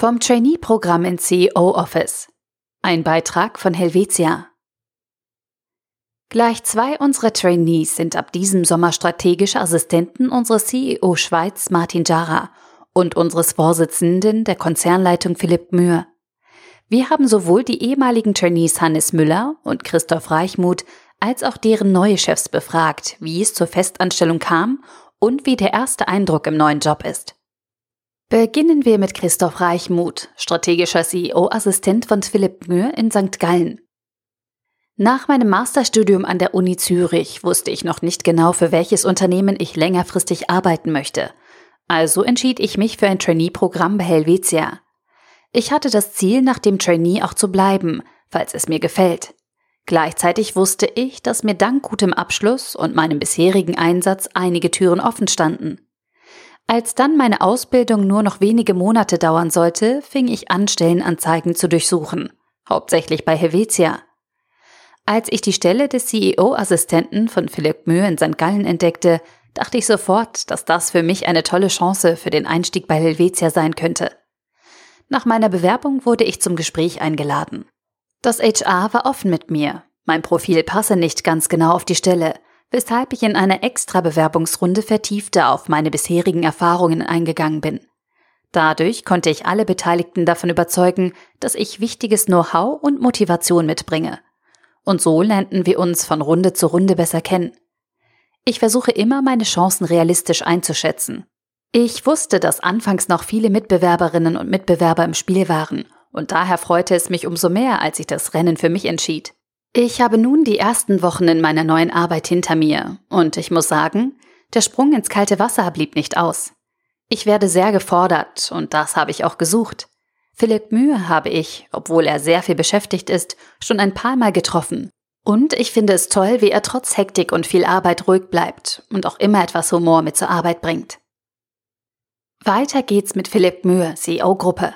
Vom Trainee-Programm in CEO Office. Ein Beitrag von Helvetia. Gleich zwei unserer Trainees sind ab diesem Sommer strategische Assistenten unseres CEO Schweiz Martin Jara und unseres Vorsitzenden der Konzernleitung Philipp Mühr. Wir haben sowohl die ehemaligen Trainees Hannes Müller und Christoph Reichmuth als auch deren neue Chefs befragt, wie es zur Festanstellung kam und wie der erste Eindruck im neuen Job ist. Beginnen wir mit Christoph Reichmuth, strategischer CEO-Assistent von Philipp Mühr in St. Gallen. Nach meinem Masterstudium an der Uni Zürich wusste ich noch nicht genau, für welches Unternehmen ich längerfristig arbeiten möchte. Also entschied ich mich für ein Trainee-Programm bei Helvetia. Ich hatte das Ziel, nach dem Trainee auch zu bleiben, falls es mir gefällt. Gleichzeitig wusste ich, dass mir dank gutem Abschluss und meinem bisherigen Einsatz einige Türen offen standen. Als dann meine Ausbildung nur noch wenige Monate dauern sollte, fing ich an, Stellenanzeigen zu durchsuchen, hauptsächlich bei Helvetia. Als ich die Stelle des CEO-Assistenten von Philipp Mühe in St. Gallen entdeckte, dachte ich sofort, dass das für mich eine tolle Chance für den Einstieg bei Helvetia sein könnte. Nach meiner Bewerbung wurde ich zum Gespräch eingeladen. Das HR war offen mit mir. Mein Profil passe nicht ganz genau auf die Stelle, weshalb ich in einer extra Bewerbungsrunde vertiefter auf meine bisherigen Erfahrungen eingegangen bin. Dadurch konnte ich alle Beteiligten davon überzeugen, dass ich wichtiges Know-how und Motivation mitbringe. Und so lernten wir uns von Runde zu Runde besser kennen. Ich versuche immer, meine Chancen realistisch einzuschätzen. Ich wusste, dass anfangs noch viele Mitbewerberinnen und Mitbewerber im Spiel waren, und daher freute es mich umso mehr, als ich das Rennen für mich entschied. Ich habe nun die ersten Wochen in meiner neuen Arbeit hinter mir und ich muss sagen, der Sprung ins kalte Wasser blieb nicht aus. Ich werde sehr gefordert und das habe ich auch gesucht. Philipp Mühe habe ich, obwohl er sehr viel beschäftigt ist, schon ein paar Mal getroffen. Und ich finde es toll, wie er trotz Hektik und viel Arbeit ruhig bleibt und auch immer etwas Humor mit zur Arbeit bringt. Weiter geht's mit Philipp Mühe, CEO-Gruppe.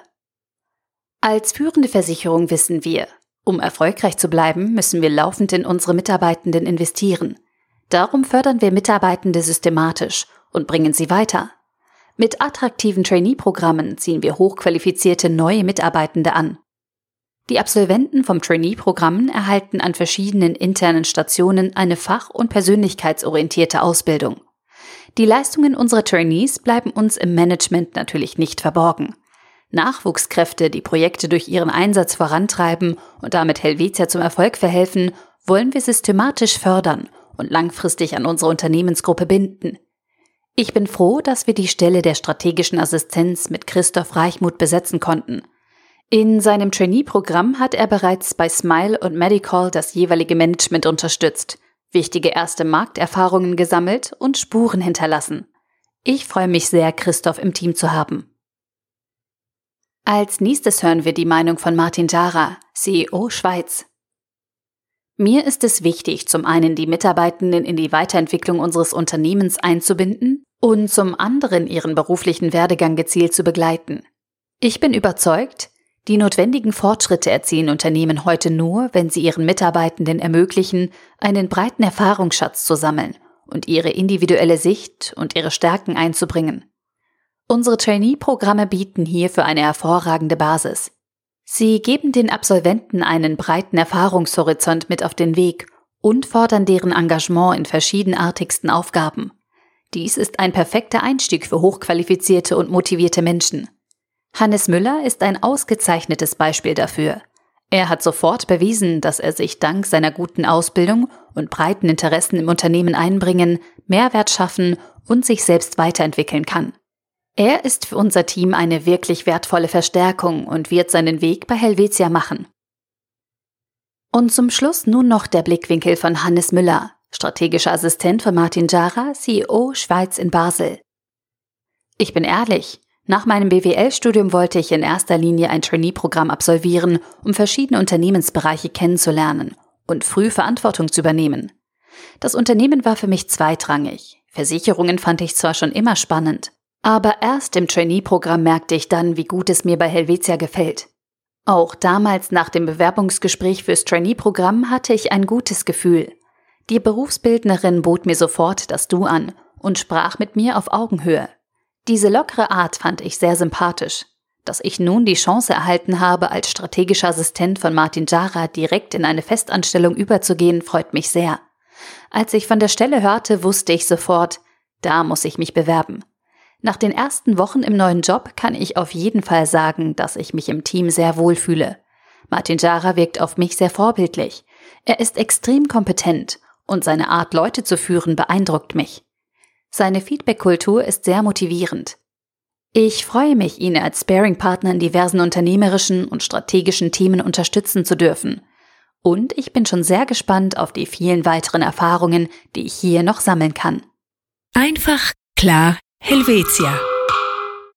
Als führende Versicherung wissen wir, um erfolgreich zu bleiben, müssen wir laufend in unsere Mitarbeitenden investieren. Darum fördern wir Mitarbeitende systematisch und bringen sie weiter. Mit attraktiven Trainee-Programmen ziehen wir hochqualifizierte neue Mitarbeitende an. Die Absolventen vom Trainee-Programm erhalten an verschiedenen internen Stationen eine fach- und persönlichkeitsorientierte Ausbildung. Die Leistungen unserer Trainees bleiben uns im Management natürlich nicht verborgen. Nachwuchskräfte, die Projekte durch ihren Einsatz vorantreiben und damit Helvetia zum Erfolg verhelfen, wollen wir systematisch fördern und langfristig an unsere Unternehmensgruppe binden. Ich bin froh, dass wir die Stelle der strategischen Assistenz mit Christoph Reichmuth besetzen konnten. In seinem Trainee-Programm hat er bereits bei Smile und Medical das jeweilige Management unterstützt, wichtige erste Markterfahrungen gesammelt und Spuren hinterlassen. Ich freue mich sehr, Christoph im Team zu haben. Als nächstes hören wir die Meinung von Martin Jara, CEO Schweiz. Mir ist es wichtig, zum einen die Mitarbeitenden in die Weiterentwicklung unseres Unternehmens einzubinden und zum anderen ihren beruflichen Werdegang gezielt zu begleiten. Ich bin überzeugt, die notwendigen Fortschritte erzielen Unternehmen heute nur, wenn sie ihren Mitarbeitenden ermöglichen, einen breiten Erfahrungsschatz zu sammeln und ihre individuelle Sicht und ihre Stärken einzubringen. Unsere Trainee-Programme bieten hierfür eine hervorragende Basis. Sie geben den Absolventen einen breiten Erfahrungshorizont mit auf den Weg und fordern deren Engagement in verschiedenartigsten Aufgaben. Dies ist ein perfekter Einstieg für hochqualifizierte und motivierte Menschen. Hannes Müller ist ein ausgezeichnetes Beispiel dafür. Er hat sofort bewiesen, dass er sich dank seiner guten Ausbildung und breiten Interessen im Unternehmen einbringen, Mehrwert schaffen und sich selbst weiterentwickeln kann. Er ist für unser Team eine wirklich wertvolle Verstärkung und wird seinen Weg bei Helvetia machen. Und zum Schluss nun noch der Blickwinkel von Hannes Müller, strategischer Assistent von Martin Jara, CEO Schweiz in Basel. Ich bin ehrlich, nach meinem BWL-Studium wollte ich in erster Linie ein Trainee-Programm absolvieren, um verschiedene Unternehmensbereiche kennenzulernen und früh Verantwortung zu übernehmen. Das Unternehmen war für mich zweitrangig. Versicherungen fand ich zwar schon immer spannend, aber erst im Trainee-Programm merkte ich dann, wie gut es mir bei Helvetia gefällt. Auch damals nach dem Bewerbungsgespräch fürs Trainee-Programm hatte ich ein gutes Gefühl. Die Berufsbildnerin bot mir sofort das Du an und sprach mit mir auf Augenhöhe. Diese lockere Art fand ich sehr sympathisch. Dass ich nun die Chance erhalten habe, als strategischer Assistent von Martin Jara direkt in eine Festanstellung überzugehen, freut mich sehr. Als ich von der Stelle hörte, wusste ich sofort, da muss ich mich bewerben. Nach den ersten Wochen im neuen Job kann ich auf jeden Fall sagen, dass ich mich im Team sehr wohlfühle. Martin Jara wirkt auf mich sehr vorbildlich. Er ist extrem kompetent und seine Art, Leute zu führen, beeindruckt mich. Seine Feedback-Kultur ist sehr motivierend. Ich freue mich, ihn als Sparing-Partner in diversen unternehmerischen und strategischen Themen unterstützen zu dürfen. Und ich bin schon sehr gespannt auf die vielen weiteren Erfahrungen, die ich hier noch sammeln kann. Einfach, klar, Helvetia.